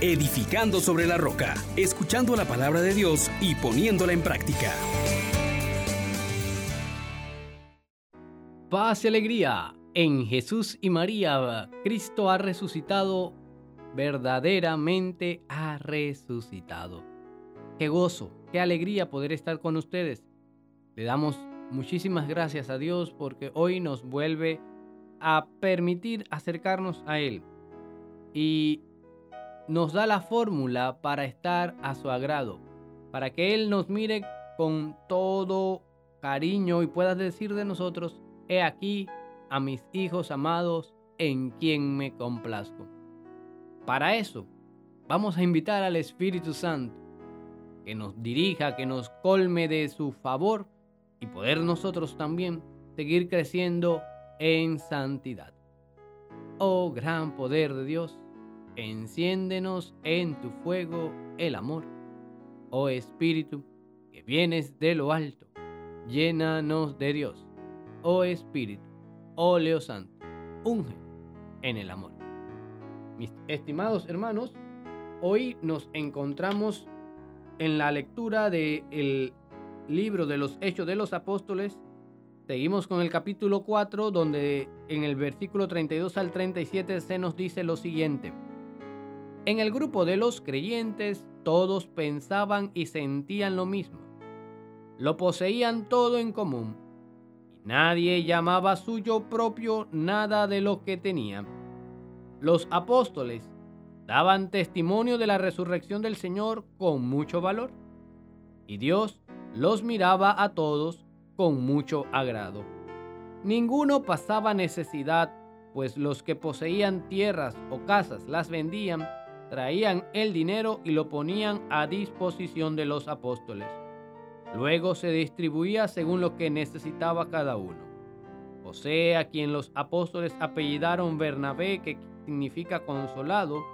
edificando sobre la roca, escuchando la palabra de Dios y poniéndola en práctica. Paz y alegría. En Jesús y María, Cristo ha resucitado, verdaderamente ha resucitado. Qué gozo, qué alegría poder estar con ustedes. Le damos muchísimas gracias a Dios porque hoy nos vuelve a permitir acercarnos a Él. Y nos da la fórmula para estar a su agrado, para que Él nos mire con todo cariño y pueda decir de nosotros, he aquí a mis hijos amados en quien me complazco. Para eso, vamos a invitar al Espíritu Santo, que nos dirija, que nos colme de su favor y poder nosotros también seguir creciendo en santidad. Oh gran poder de Dios, enciéndenos en tu fuego el amor. Oh Espíritu, que vienes de lo alto, llénanos de Dios. Oh Espíritu, óleo santo, unge en el amor. Mis estimados hermanos, hoy nos encontramos en la lectura del libro de los Hechos de los Apóstoles. Seguimos con el capítulo 4, donde en el versículo 32 al 37 se nos dice lo siguiente. En el grupo de los creyentes todos pensaban y sentían lo mismo. Lo poseían todo en común. Y nadie llamaba suyo propio nada de lo que tenía. Los apóstoles daban testimonio de la resurrección del Señor con mucho valor. Y Dios los miraba a todos con mucho agrado. Ninguno pasaba necesidad, pues los que poseían tierras o casas las vendían traían el dinero y lo ponían a disposición de los apóstoles. Luego se distribuía según lo que necesitaba cada uno. José, a quien los apóstoles apellidaron Bernabé, que significa consolado,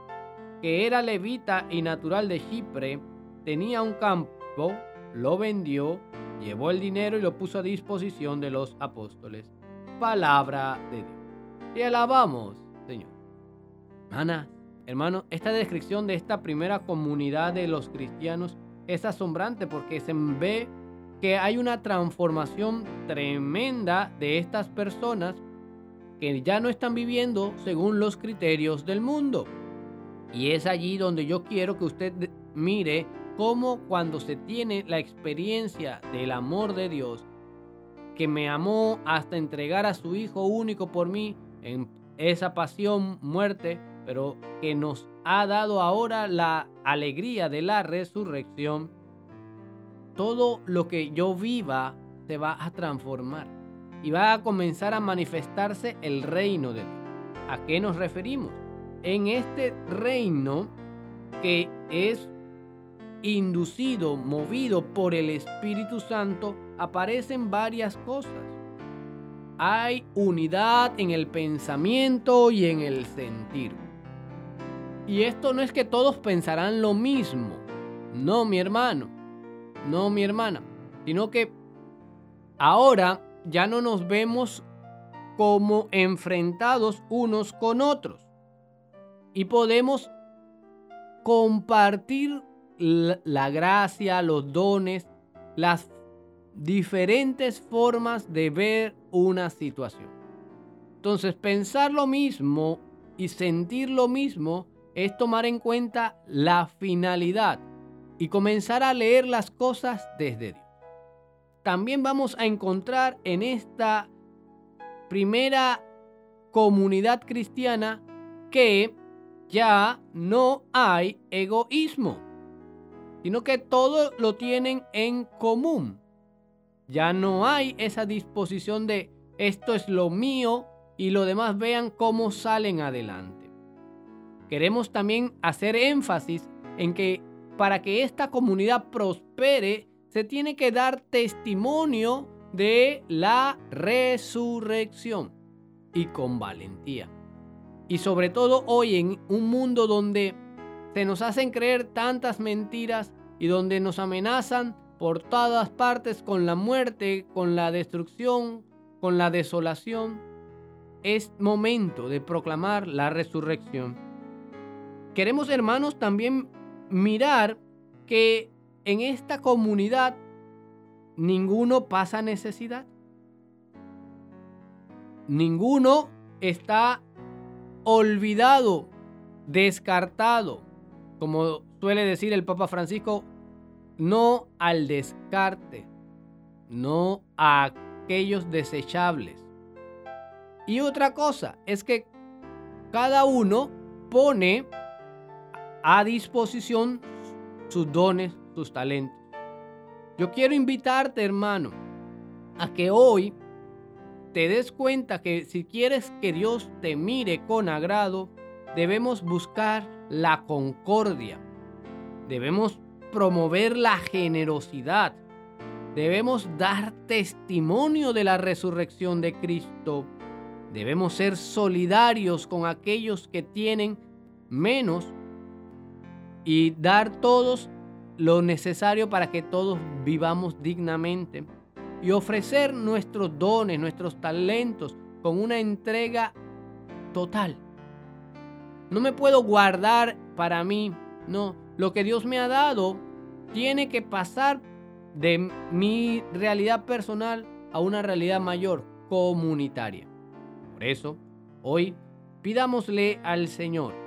que era levita y natural de Chipre, tenía un campo, lo vendió, llevó el dinero y lo puso a disposición de los apóstoles. Palabra de Dios. Y alabamos, Señor. Ana, Hermano, esta descripción de esta primera comunidad de los cristianos es asombrante porque se ve que hay una transformación tremenda de estas personas que ya no están viviendo según los criterios del mundo. Y es allí donde yo quiero que usted mire cómo cuando se tiene la experiencia del amor de Dios, que me amó hasta entregar a su Hijo único por mí en esa pasión, muerte, pero que nos ha dado ahora la alegría de la resurrección, todo lo que yo viva se va a transformar y va a comenzar a manifestarse el reino de Dios. ¿A qué nos referimos? En este reino que es inducido, movido por el Espíritu Santo, aparecen varias cosas. Hay unidad en el pensamiento y en el sentir. Y esto no es que todos pensarán lo mismo. No, mi hermano. No, mi hermana. Sino que ahora ya no nos vemos como enfrentados unos con otros. Y podemos compartir la gracia, los dones, las diferentes formas de ver una situación. Entonces, pensar lo mismo y sentir lo mismo es tomar en cuenta la finalidad y comenzar a leer las cosas desde Dios. También vamos a encontrar en esta primera comunidad cristiana que ya no hay egoísmo, sino que todo lo tienen en común. Ya no hay esa disposición de esto es lo mío y lo demás vean cómo salen adelante. Queremos también hacer énfasis en que para que esta comunidad prospere, se tiene que dar testimonio de la resurrección y con valentía. Y sobre todo hoy en un mundo donde se nos hacen creer tantas mentiras y donde nos amenazan por todas partes con la muerte, con la destrucción, con la desolación, es momento de proclamar la resurrección queremos, hermanos, también mirar que en esta comunidad ninguno pasa necesidad. Ninguno está olvidado, descartado. Como suele decir el Papa Francisco, no al descarte, no a aquellos desechables. Y otra cosa es que cada uno pone a disposición sus dones, sus talentos. Yo quiero invitarte, hermano, a que hoy te des cuenta que si quieres que Dios te mire con agrado, debemos buscar la concordia. Debemos promover la generosidad. Debemos dar testimonio de la resurrección de Cristo. Debemos ser solidarios con aquellos que tienen menos y dar todos lo necesario para que todos vivamos dignamente y ofrecer nuestros dones, nuestros talentos con una entrega total. No me puedo guardar para mí, no. Lo que Dios me ha dado tiene que pasar de mi realidad personal a una realidad mayor, comunitaria. Por eso, hoy pidámosle al Señor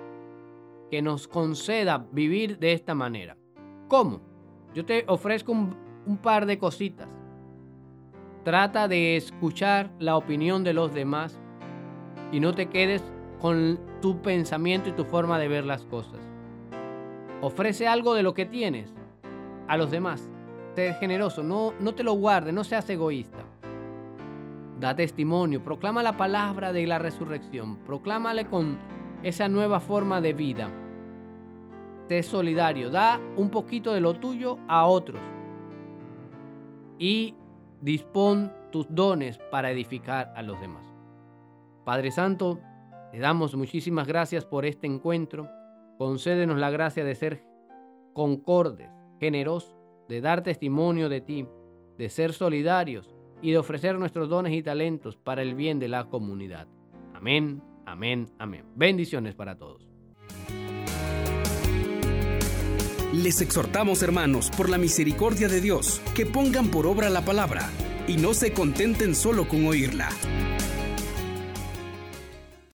que nos conceda vivir de esta manera. ¿Cómo? Yo te ofrezco un, par de cositas. Trata de escuchar la opinión de los demás y no te quedes con tu pensamiento y tu forma de ver las cosas. Ofrece algo de lo que tienes a los demás. Sé generoso, no, no te lo guardes, no seas egoísta. Da testimonio, proclama la palabra de la resurrección, proclámale con esa nueva forma de vida. Sé solidario, da un poquito de lo tuyo a otros y dispón tus dones para edificar a los demás. Padre Santo, te damos muchísimas gracias por este encuentro. Concédenos la gracia de ser concordes, generosos, de dar testimonio de ti, de ser solidarios y de ofrecer nuestros dones y talentos para el bien de la comunidad. Amén Amén, amén. Bendiciones para todos. Les exhortamos, hermanos, por la misericordia de Dios, que pongan por obra la palabra y no se contenten solo con oírla.